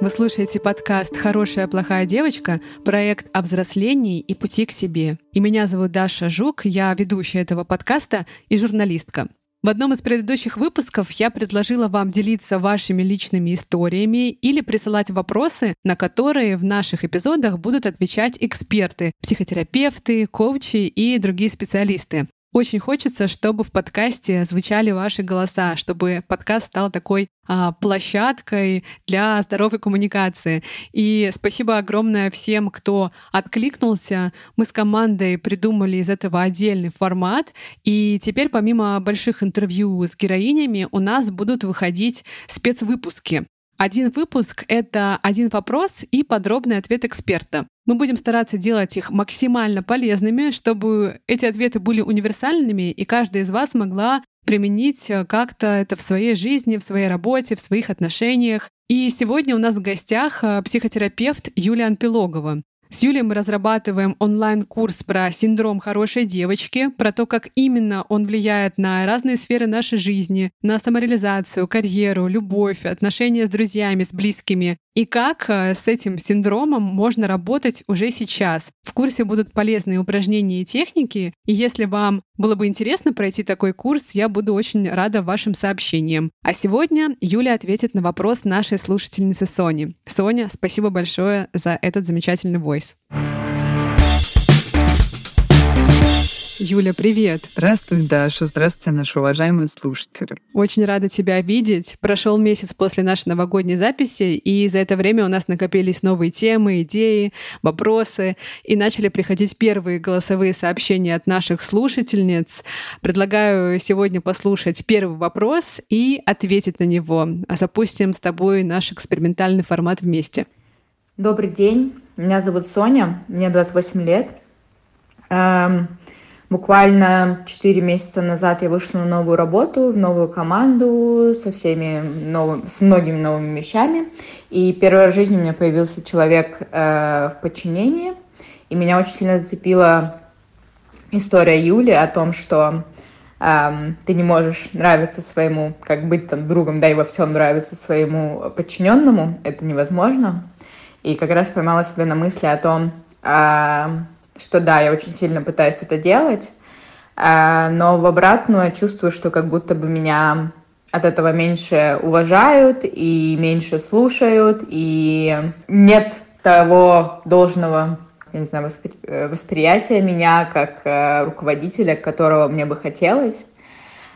Вы слушаете подкаст «Хорошая плохая девочка», проект о взрослении и пути к себе. И меня зовут Даша Жук, я ведущая этого подкаста и журналистка. В одном из предыдущих выпусков я предложила вам делиться вашими личными историями или присылать вопросы, на которые в наших эпизодах будут отвечать эксперты, психотерапевты, коучи и другие специалисты. Очень хочется, чтобы в подкасте звучали ваши голоса, чтобы подкаст стал такой а, площадкой для здоровой коммуникации. И спасибо огромное всем, кто откликнулся. Мы с командой придумали из этого отдельный формат. И теперь помимо больших интервью с героинями у нас будут выходить спецвыпуски. Один выпуск — это один вопрос и подробный ответ эксперта. Мы будем стараться делать их максимально полезными, чтобы эти ответы были универсальными, и каждая из вас могла применить э, как-то это в своей жизни, в своей работе, в своих отношениях. И сегодня у нас в гостях э, психотерапевт Юлия Анпилогова. С Юлей мы разрабатываем онлайн-курс про синдром хорошей девочки, про то, как именно он влияет на разные сферы нашей жизни, на самореализацию, карьеру, любовь, отношения с друзьями, с близкими, и как э, с этим синдромом можно работать уже сейчас. В курсе будут полезные упражнения и техники, и если вам было бы интересно пройти такой курс, я буду очень рада вашим сообщениям. А сегодня Юля ответит на вопрос нашей слушательницы Сони. Соня, спасибо большое за этот замечательный войс. Юля, привет. Здравствуй, Даша. Здравствуйте, наши уважаемые слушатели. Очень рада тебя видеть. Прошел месяц после нашей новогодней записи, и за это время у нас накопились новые темы, идеи, вопросы, и начали приходить первые голосовые сообщения от наших слушательниц. Предлагаю сегодня послушать первый вопрос и ответить на него. А запустим с тобой наш экспериментальный формат вместе. Добрый день. Меня зовут Соня, мне 28 лет. Эм, Буквально 4 месяца назад я вышла на новую работу, в новую команду со всеми новыми, с многими новыми вещами. И первый раз в жизни у меня появился человек э, в подчинении. И меня очень сильно зацепила история Юли о том, что э, ты не можешь нравиться своему, как быть там другом, да и во всем нравиться своему подчиненному. Это невозможно. И как раз поймала себя на мысли о том, э, что да, я очень сильно пытаюсь это делать, а, но в обратную я чувствую, что как будто бы меня от этого меньше уважают и меньше слушают, и нет того должного я не знаю, воспри... восприятия меня как э, руководителя, которого мне бы хотелось.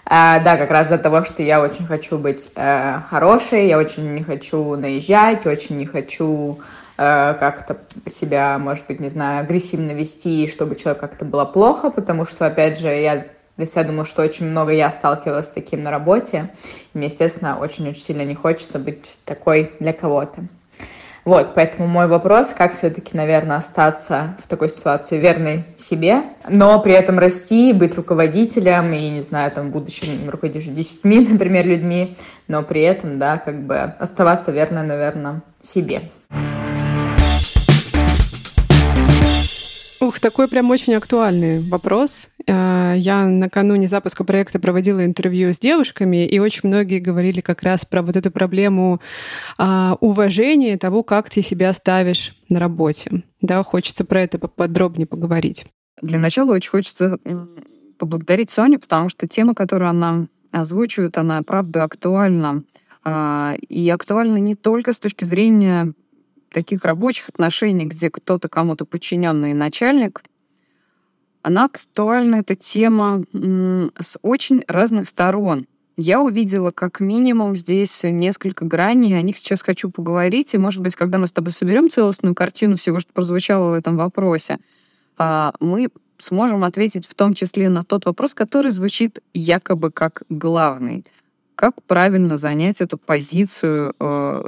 А, да, как раз из-за того, что я очень хочу быть э, хорошей, я очень не хочу наезжать, очень не хочу Э, как-то себя, может быть, не знаю, агрессивно вести, чтобы человек как-то было плохо, потому что, опять же, я для себя думаю, что очень много я сталкивалась с таким на работе. И мне, естественно, очень-очень сильно не хочется быть такой для кого-то. Вот, поэтому мой вопрос, как все-таки, наверное, остаться в такой ситуации верной себе, но при этом расти, быть руководителем и, не знаю, там, в будущем десятьми, например, людьми, но при этом, да, как бы оставаться верной, наверное, себе. Ух, такой прям очень актуальный вопрос. Э, я накануне запуска проекта проводила интервью с девушками, и очень многие говорили как раз про вот эту проблему а, уважения того, как ты себя ставишь на работе. Да, хочется про это поподробнее поговорить. Для начала очень хочется поблагодарить Соню, потому что тема, которую она озвучивает, она правда актуальна. А, и актуальна не только с точки зрения таких рабочих отношений, где кто-то кому-то подчиненный начальник, она актуальна, эта тема, с очень разных сторон. Я увидела как минимум здесь несколько граней, о них сейчас хочу поговорить, и, может быть, когда мы с тобой соберем целостную картину всего, что прозвучало в этом вопросе, а, мы сможем ответить в том числе на тот вопрос, который звучит якобы как главный — как правильно занять эту позицию э,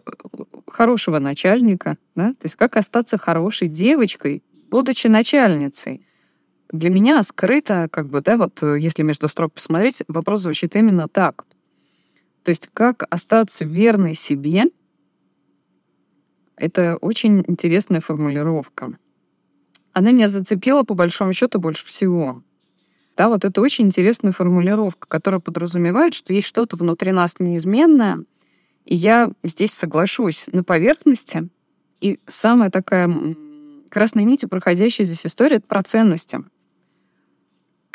хорошего начальника, да? то есть как остаться хорошей девочкой, будучи начальницей. Для меня скрыто, как бы, да, вот э, если между строк посмотреть, вопрос звучит именно так. То есть как остаться верной себе, это очень интересная формулировка. Она меня зацепила, по большому счету, больше всего. Да, вот это очень интересная формулировка, которая подразумевает, что есть что-то внутри нас неизменное, И я здесь соглашусь на поверхности. И самая такая красной нитью проходящая здесь история — это про ценности.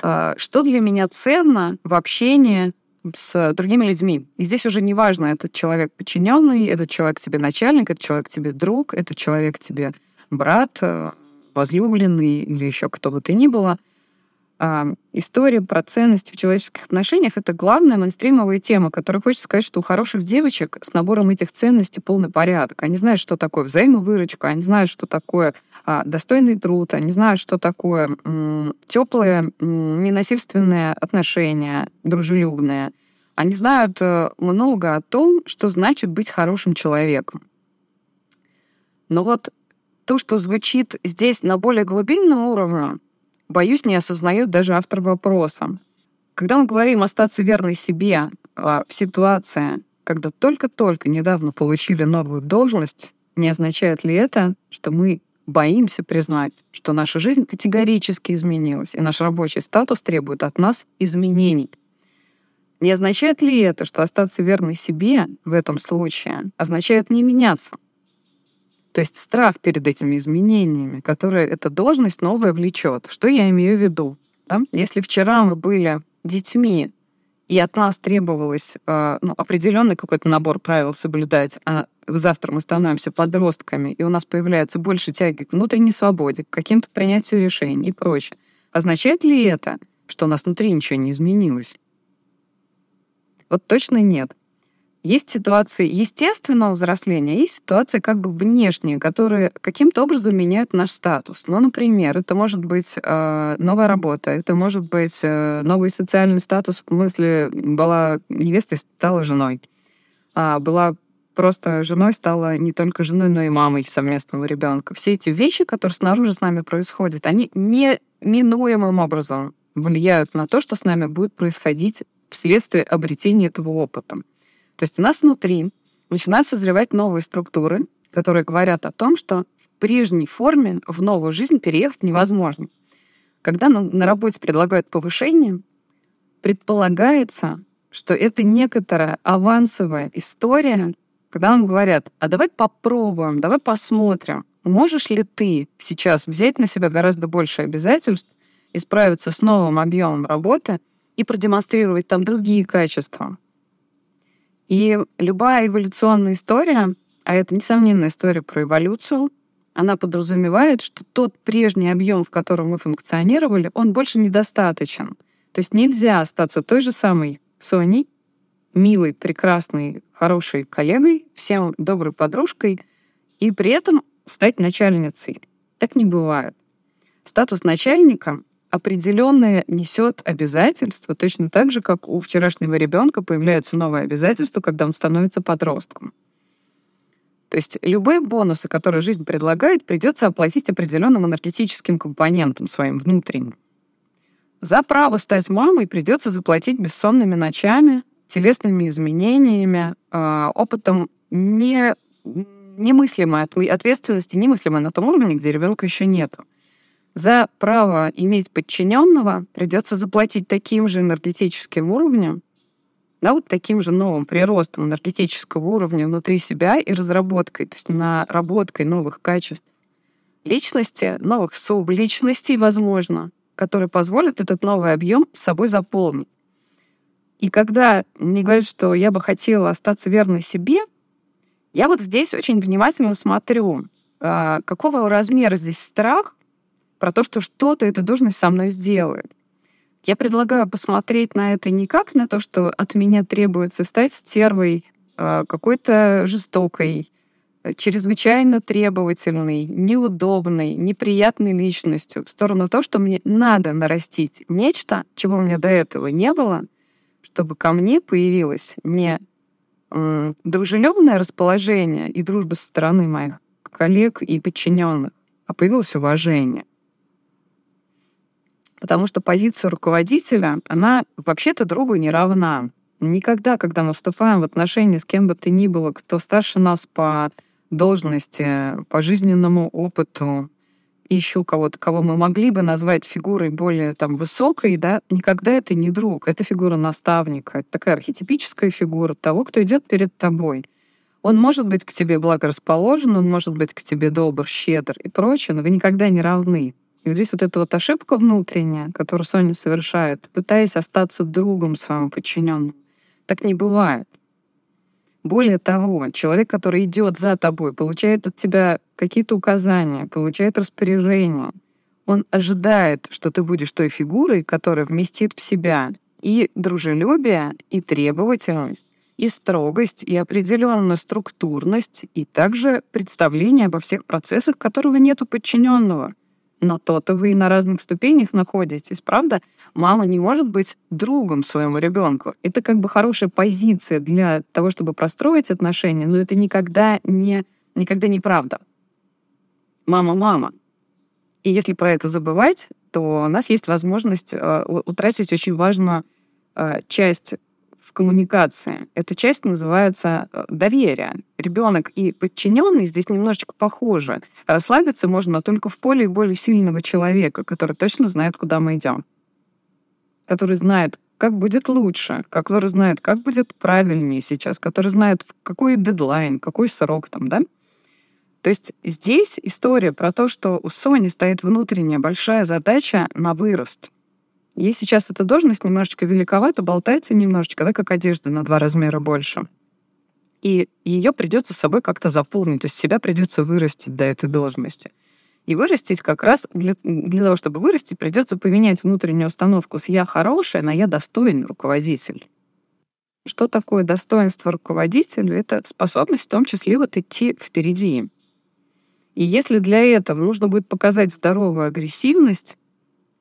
А, что для меня ценно в общении с другими людьми. И здесь уже не важно, этот человек подчиненный, этот человек тебе начальник, этот человек тебе друг, этот человек тебе брат, э, возлюбленный или еще кто бы то ни было — а, история про ценности в человеческих отношениях — это главная мейнстримовая тема, которая хочется сказать, что у хороших девочек с набором этих ценностей полный порядок. Они знают, что такое взаимовыручка, они знают, что такое а, достойный труд, они знают, что такое теплые, ненасильственные отношения, дружелюбные. Они знают э, много о том, что значит быть хорошим человеком. Но вот то, что звучит здесь на более глубинном уровне, боюсь, не осознает даже автор вопроса. Когда мы говорим остаться верной себе а, в ситуации, когда только-только недавно получили новую должность, не означает ли это, что мы боимся признать, что наша жизнь категорически изменилась, и наш рабочий статус требует от нас изменений? Не означает ли это, что остаться верной себе в этом случае означает не меняться, то есть страх перед этими изменениями, которые эта должность новая влечет. Что я имею в виду? Да? Если вчера мы были детьми, и от нас требовалось э, ну, определенный какой-то набор правил соблюдать, а завтра мы становимся подростками, и у нас появляется больше тяги к внутренней свободе, к каким-то принятию решений и прочее. Означает ли это, что у нас внутри ничего не изменилось? Вот точно нет. Есть ситуации естественного взросления, есть ситуации как бы внешние, которые каким-то образом меняют наш статус. Ну, например, это может быть э, новая работа, это может быть э, новый социальный статус, в смысле была невестой, стала женой. А, была просто женой, стала не только женой, но и мамой совместного ребенка. Все эти вещи, которые снаружи с нами происходят, они неминуемым образом влияют на то, что с нами будет происходить вследствие обретения этого опыта. То есть у нас внутри начинают созревать новые структуры, которые говорят о том, что в прежней форме в новую жизнь переехать невозможно. Когда на, на работе предлагают повышение, предполагается, что это некоторая авансовая история, когда нам говорят, а давай попробуем, давай посмотрим, можешь ли ты сейчас взять на себя гораздо больше обязательств и справиться с новым объемом работы и продемонстрировать там другие качества, и любая эволюционная история, а это, несомненно, история про эволюцию, она подразумевает, что тот прежний объем, в котором мы функционировали, он больше недостаточен. То есть нельзя остаться той же самой Соней, милой, прекрасной, хорошей коллегой, всем доброй подружкой, и при этом стать начальницей. Так не бывает. Статус начальника определенное несет обязательство, точно так же, как у вчерашнего ребенка появляется новое обязательство, когда он становится подростком. То есть любые бонусы, которые жизнь предлагает, придется оплатить определенным энергетическим компонентом своим внутренним. За право стать мамой придется заплатить бессонными ночами, телесными изменениями, а, опытом не, немыслимой ответственности, немыслимой на том уровне, где ребенка еще нету. За право иметь подчиненного придется заплатить таким же энергетическим уровнем, да, вот таким же новым приростом энергетического уровня внутри себя и разработкой, то есть наработкой новых качеств личности, новых субличностей, возможно, которые позволят этот новый объем собой заполнить. И когда мне говорят, что я бы хотела остаться верной себе, я вот здесь очень внимательно смотрю, а, какого размера здесь страх, про то, что что-то эта должность со мной сделает. Я предлагаю посмотреть на это не как на то, что от меня требуется стать стервой, а, какой-то жестокой, чрезвычайно требовательной, неудобной, неприятной личностью, в сторону того, что мне надо нарастить нечто, чего у меня до этого не было, чтобы ко мне появилось не дружелюбное расположение и дружба со стороны моих коллег и подчиненных, а появилось уважение. Потому что позиция руководителя, она вообще-то другу не равна. Никогда, когда мы вступаем в отношения с кем бы то ни было, кто старше нас по должности, по жизненному опыту, еще кого-то, кого мы могли бы назвать фигурой более там высокой, да, никогда это не друг, это фигура наставника, это такая архетипическая фигура того, кто идет перед тобой. Он может быть к тебе благорасположен, он может быть к тебе добр, щедр и прочее, но вы никогда не равны. И вот здесь вот эта вот ошибка внутренняя, которую Соня совершает, пытаясь остаться другом своему подчиненному, так не бывает. Более того, человек, который идет за тобой, получает от тебя какие-то указания, получает распоряжения, он ожидает, что ты будешь той фигурой, которая вместит в себя и дружелюбие, и требовательность, и строгость, и определенную структурность, и также представление обо всех процессах, которого нет у подчиненного. Но то-то вы на разных ступенях находитесь, правда? Мама не может быть другом своему ребенку. Это как бы хорошая позиция для того, чтобы простроить отношения, но это никогда не, никогда не правда. Мама, мама. И если про это забывать, то у нас есть возможность э, утратить очень важную э, часть в коммуникации. Эта часть называется э, доверие. Ребенок и подчиненный здесь немножечко похожи. Расслабиться можно только в поле более сильного человека, который точно знает, куда мы идем. Который знает, как будет лучше, который знает, как будет правильнее сейчас, который знает, какой дедлайн, какой срок там, да? То есть здесь история про то, что у Сони стоит внутренняя большая задача на вырост. Ей сейчас эта должность немножечко великовата, болтается немножечко, да, как одежда на два размера больше. И ее придется собой как-то заполнить, то есть себя придется вырастить до этой должности. И вырастить как раз для, для того, чтобы вырасти, придется поменять внутреннюю установку с «я хорошая» на «я достойный руководитель». Что такое достоинство руководителя? Это способность в том числе вот идти впереди. И если для этого нужно будет показать здоровую агрессивность,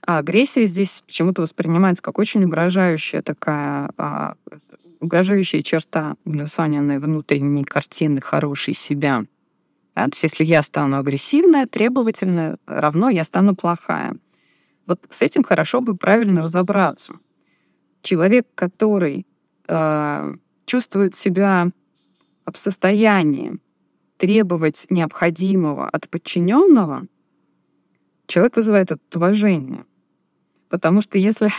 а агрессия здесь почему-то воспринимается как очень угрожающая такая, а, угрожающая черта для Саниной внутренней картины хорошей себя. Да, то есть если я стану агрессивная, требовательная, равно я стану плохая. Вот с этим хорошо бы правильно разобраться. Человек, который э, чувствует себя в состоянии требовать необходимого от подчиненного, человек вызывает это уважение. Потому что если,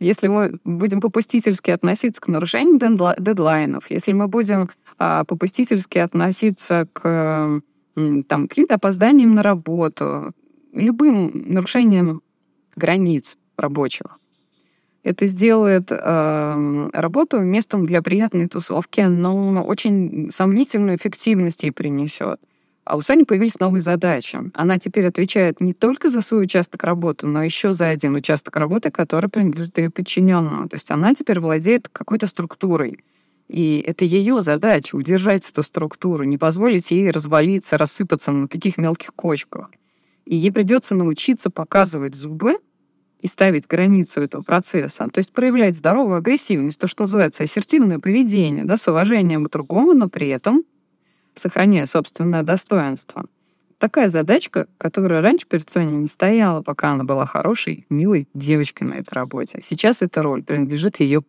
если мы будем попустительски относиться к нарушению дедлайнов, если мы будем а, попустительски относиться к там, каким-то опозданиям на работу, любым нарушением границ рабочих, это сделает э, работу местом для приятной тусовки, но очень сомнительную эффективность ей принесет. А у Сани появились новые задачи. Она теперь отвечает не только за свой участок работы, но еще за один участок работы, который принадлежит ее подчиненному. То есть она теперь владеет какой-то структурой. И это ее задача — удержать эту структуру, не позволить ей развалиться, рассыпаться на каких мелких кочках. И ей придется научиться показывать зубы и ставить границу этого процесса, то есть проявлять здоровую агрессивность, то, что называется ассертивное поведение, да, с уважением к другому, но при этом сохраняя собственное достоинство. Такая задачка, которая раньше перед Соней не стояла, пока она была хорошей, милой девочкой на этой работе. Сейчас эта роль принадлежит ее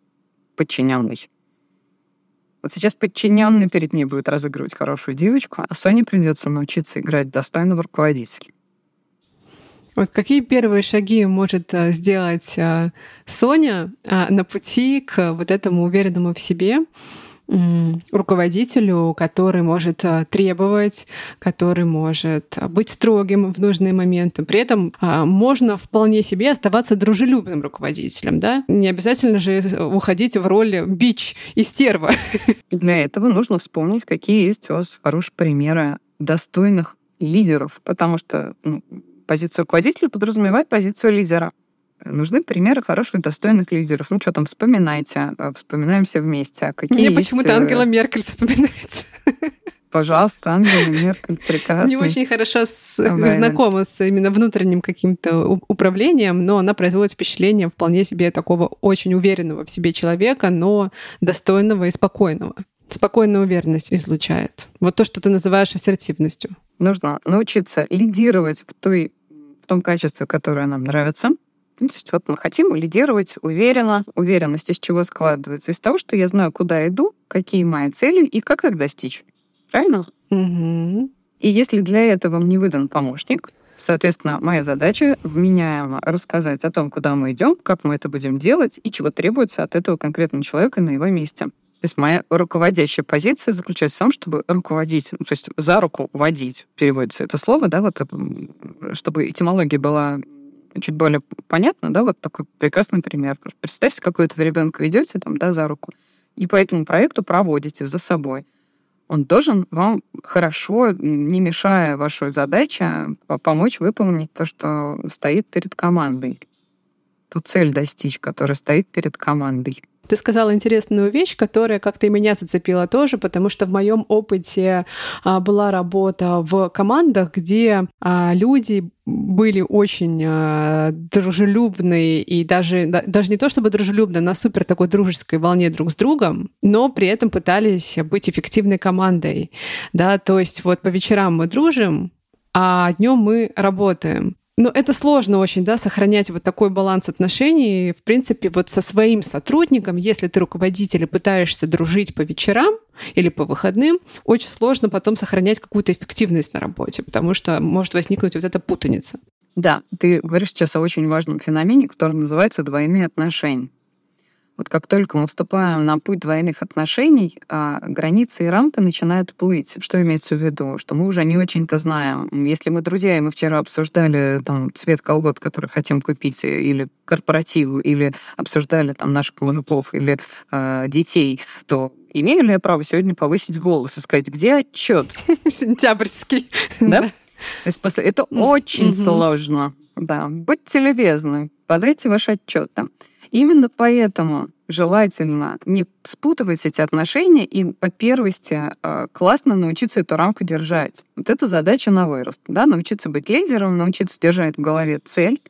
подчиненной. Вот сейчас подчиненный перед ней будет разыгрывать хорошую девочку, а Соне придется научиться играть достойного руководителя. Вот какие первые шаги может э, сделать э, Соня э, на пути к вот этому уверенному в себе руководителю, который может требовать, который может быть строгим в нужные моменты. При этом можно вполне себе оставаться дружелюбным руководителем, да? Не обязательно же уходить в роль бич и стерва. Для этого нужно вспомнить, какие есть у вас хорошие примеры достойных лидеров, потому что ну, позиция руководителя подразумевает позицию лидера. Нужны примеры хороших, достойных лидеров. Ну что там, вспоминайте, а, вспоминаем все вместе. А какие Мне почему-то э, Ангела Меркель вспоминается. Пожалуйста, Ангела Меркель, прекрасно. Не очень хорошо с, знакома с именно внутренним каким-то управлением, но она производит впечатление вполне себе такого очень уверенного в себе человека, но достойного и спокойного. Спокойная уверенность излучает. Вот то, что ты называешь ассертивностью. Нужно научиться лидировать в, той, в том качестве, которое нам нравится. Ну, то есть вот мы хотим лидировать уверенно. Уверенность из чего складывается? Из того, что я знаю, куда иду, какие мои цели и как их достичь. Правильно? Угу. И если для этого мне выдан помощник, соответственно, моя задача вменяемо рассказать о том, куда мы идем, как мы это будем делать и чего требуется от этого конкретного человека на его месте. То есть моя руководящая позиция заключается в том, чтобы руководить, ну, то есть за руку водить, переводится это слово, да, вот, чтобы этимология была чуть более понятна, да, вот такой прекрасный пример. Представьте, какой-то вы ребенка ведете там, да, за руку, и по этому проекту проводите за собой. Он должен вам хорошо, не мешая вашей задаче, помочь выполнить то, что стоит перед командой. Ту цель достичь, которая стоит перед командой. Ты сказала интересную вещь, которая как-то и меня зацепила тоже, потому что в моем опыте а, была работа в командах, где а, люди были очень а, дружелюбные и даже, да, даже не то чтобы дружелюбно, на супер такой дружеской волне друг с другом, но при этом пытались быть эффективной командой. Да? То есть вот по вечерам мы дружим, а днем мы работаем. Но это сложно очень, да, сохранять вот такой баланс отношений. В принципе, вот со своим сотрудником, если ты руководитель и пытаешься дружить по вечерам или по выходным, очень сложно потом сохранять какую-то эффективность на работе, потому что может возникнуть вот эта путаница. Да, ты говоришь сейчас о очень важном феномене, который называется двойные отношения. Вот как только мы вступаем на путь двойных отношений, а границы и рамки начинают плыть. Что имеется в виду? Что мы уже не очень-то знаем. Если мы друзья, и мы вчера обсуждали там, цвет колгот, который хотим купить, или корпоративу, или обсуждали там наших мужиков, или э, детей, то имею ли я право сегодня повысить голос и сказать, где отчет? Сентябрьский. Да? То есть после... это очень сложно. Да, будьте любезны, подайте ваш отчет. Именно поэтому желательно не спутывать эти отношения и по первости э, классно научиться эту рамку держать. Вот это задача на вырост. Да? Научиться быть лидером, научиться держать в голове цель,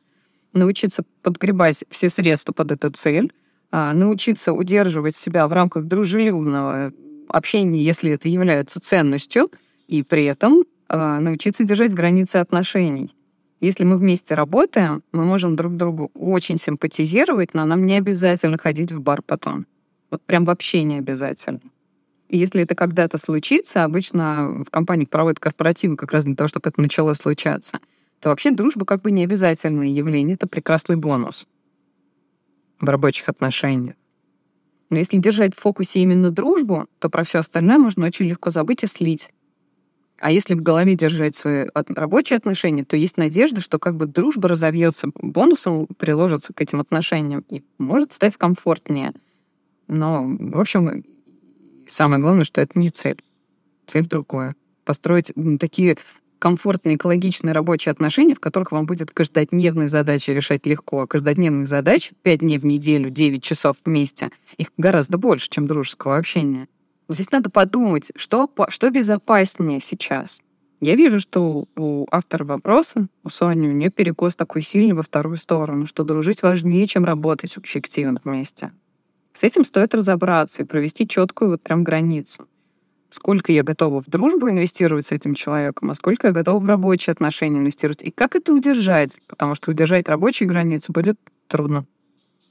научиться подгребать все средства под эту цель, а, научиться удерживать себя в рамках дружелюбного общения, если это является ценностью, и при этом а, научиться держать границы отношений. Если мы вместе работаем, мы можем друг другу очень симпатизировать, но нам не обязательно ходить в бар потом. Вот прям вообще не обязательно. И если это когда-то случится, обычно в компаниях проводят корпоративы как раз для того, чтобы это начало случаться, то вообще дружба как бы не обязательное явление, это прекрасный бонус в рабочих отношениях. Но если держать в фокусе именно дружбу, то про все остальное можно очень легко забыть и слить. А если в голове держать свои рабочие отношения, то есть надежда, что как бы дружба разовьется, бонусом приложится к этим отношениям и может стать комфортнее. Но, в общем, самое главное, что это не цель. Цель другое. Построить такие комфортные, экологичные рабочие отношения, в которых вам будет каждодневные задачи решать легко. А каждодневных задач 5 дней в неделю, 9 часов вместе, их гораздо больше, чем дружеского общения. Здесь надо подумать, что, что безопаснее сейчас. Я вижу, что у автора вопроса, у Сони, у нее перекос такой сильный во вторую сторону, что дружить важнее, чем работать эффективно вместе. С этим стоит разобраться и провести четкую вот прям границу. Сколько я готова в дружбу инвестировать с этим человеком, а сколько я готова в рабочие отношения инвестировать. И как это удержать? Потому что удержать рабочие границы будет трудно.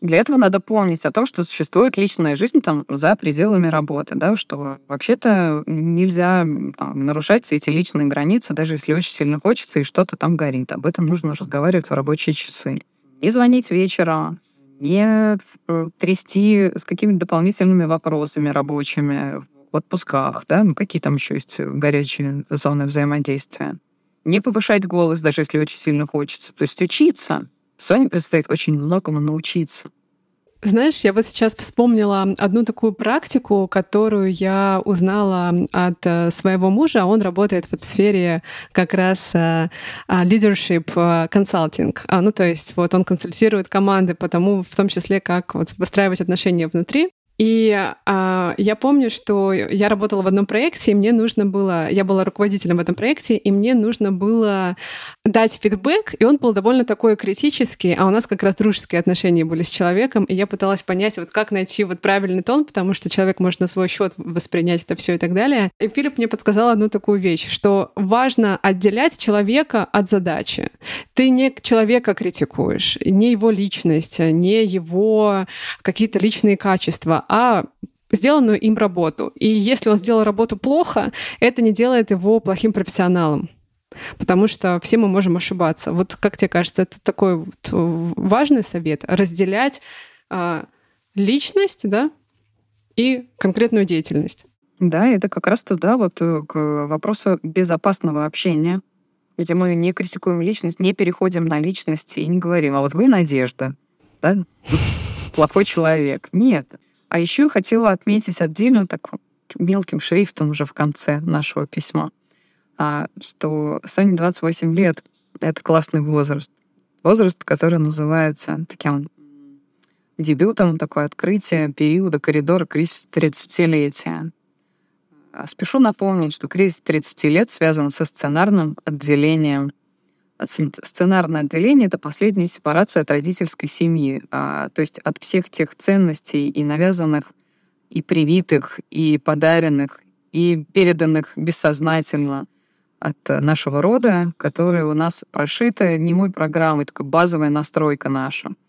Для этого надо помнить о том, что существует личная жизнь там за пределами работы, да, что вообще-то нельзя там, нарушать эти личные границы, даже если очень сильно хочется и что-то там горит. Об этом нужно разговаривать в рабочие часы. Не звонить вечером, не э, трясти с какими-то дополнительными вопросами рабочими в отпусках, да, ну какие там еще есть горячие зоны взаимодействия. Не повышать голос, даже если очень сильно хочется. То есть учиться. Соне предстоит очень многому научиться. Знаешь, я вот сейчас вспомнила одну такую практику, которую я узнала от э, своего мужа. Он работает вот в сфере как раз uh, leadership consulting. Ну, то есть вот он консультирует команды по тому, в том числе, как вот выстраивать отношения внутри. И а, я помню, что я работала в одном проекте, и мне нужно было, я была руководителем в этом проекте, и мне нужно было дать фидбэк, и он был довольно такой критический, а у нас как раз дружеские отношения были с человеком, и я пыталась понять, вот как найти вот правильный тон, потому что человек может на свой счет воспринять это все и так далее. И Филипп мне подсказал одну такую вещь, что важно отделять человека от задачи. Ты не человека критикуешь, не его личность, не его какие-то личные качества, а сделанную им работу. И если он сделал работу плохо, это не делает его плохим профессионалом. Потому что все мы можем ошибаться. Вот как тебе кажется, это такой вот важный совет разделять а, личность, да, и конкретную деятельность. Да, это как раз туда, вот э, к вопросу безопасного общения, где мы не критикуем личность, не переходим на личность и не говорим, а вот вы Надежда, да, плохой человек. Нет. А еще хотела отметить отдельно так мелким шрифтом уже в конце нашего письма, а, что Соне 28 лет — это классный возраст. Возраст, который называется таким дебютом, такое открытие периода коридора кризиса 30-летия. А, спешу напомнить, что кризис 30 лет связан со сценарным отделением. Сценарное отделение — это последняя сепарация от родительской семьи, а, то есть от всех тех ценностей и навязанных, и привитых, и подаренных, и переданных бессознательно от нашего рода, которые у нас прошиты немой программой, такая базовая настройка наша —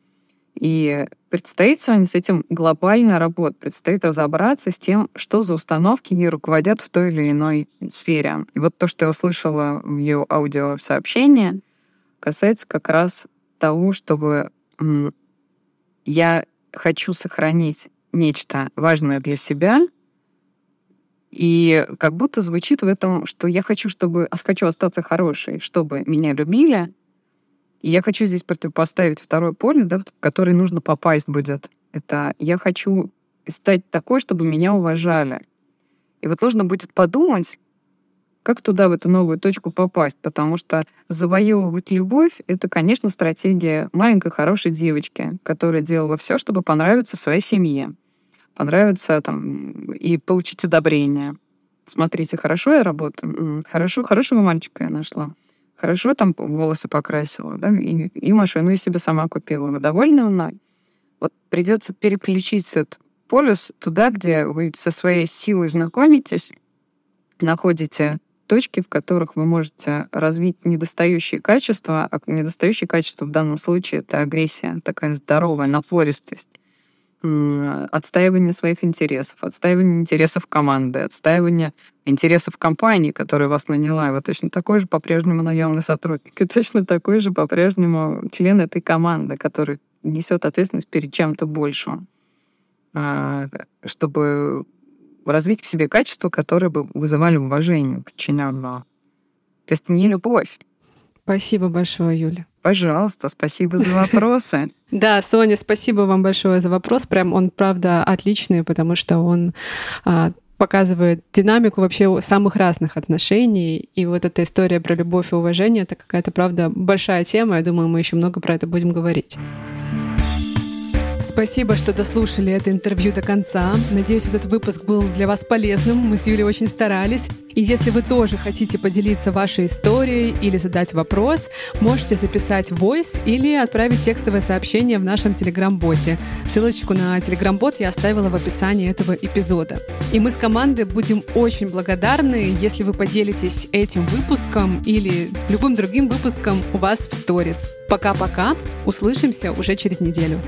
и предстоит сегодня с этим глобально работать, предстоит разобраться с тем, что за установки ей руководят в той или иной сфере. И вот то, что я услышала в ее аудиосообщении, касается как раз того, чтобы я хочу сохранить нечто важное для себя, и как будто звучит в этом, что я хочу, чтобы хочу остаться хорошей, чтобы меня любили, и я хочу здесь противопоставить второй полюс, да, в который нужно попасть будет. Это я хочу стать такой, чтобы меня уважали. И вот нужно будет подумать, как туда, в эту новую точку попасть, потому что завоевывать любовь — это, конечно, стратегия маленькой хорошей девочки, которая делала все, чтобы понравиться своей семье, понравиться там и получить одобрение. Смотрите, хорошо я работаю, хорошо, хорошего мальчика я нашла. Хорошо там волосы покрасила, да, и, и машину я себе сама купила. Вы довольны мной? Вот придется переключить этот полюс туда, где вы со своей силой знакомитесь, находите точки, в которых вы можете развить недостающие качества, а недостающие качества в данном случае это агрессия, такая здоровая напористость отстаивание своих интересов, отстаивание интересов команды, отстаивание интересов компании, которая вас наняла. И вы точно такой же по-прежнему наемный сотрудник, и точно такой же по-прежнему член этой команды, который несет ответственность перед чем-то большим, а, чтобы развить в себе качества, которые бы вызывали уважение подчиненного. То есть не любовь. Спасибо большое, Юля. Пожалуйста, спасибо за вопросы. Да, Соня, спасибо вам большое за вопрос. Прям он, правда, отличный, потому что он а, показывает динамику вообще самых разных отношений. И вот эта история про любовь и уважение — это какая-то, правда, большая тема. Я думаю, мы еще много про это будем говорить. Спасибо, что дослушали это интервью до конца. Надеюсь, этот выпуск был для вас полезным. Мы с Юлей очень старались. И если вы тоже хотите поделиться вашей историей или задать вопрос, можете записать voice или отправить текстовое сообщение в нашем телеграм-боте. Ссылочку на телеграм-бот я оставила в описании этого эпизода. И мы с командой будем очень благодарны, если вы поделитесь этим выпуском или любым другим выпуском у вас в сторис. Пока-пока. Услышимся уже через неделю.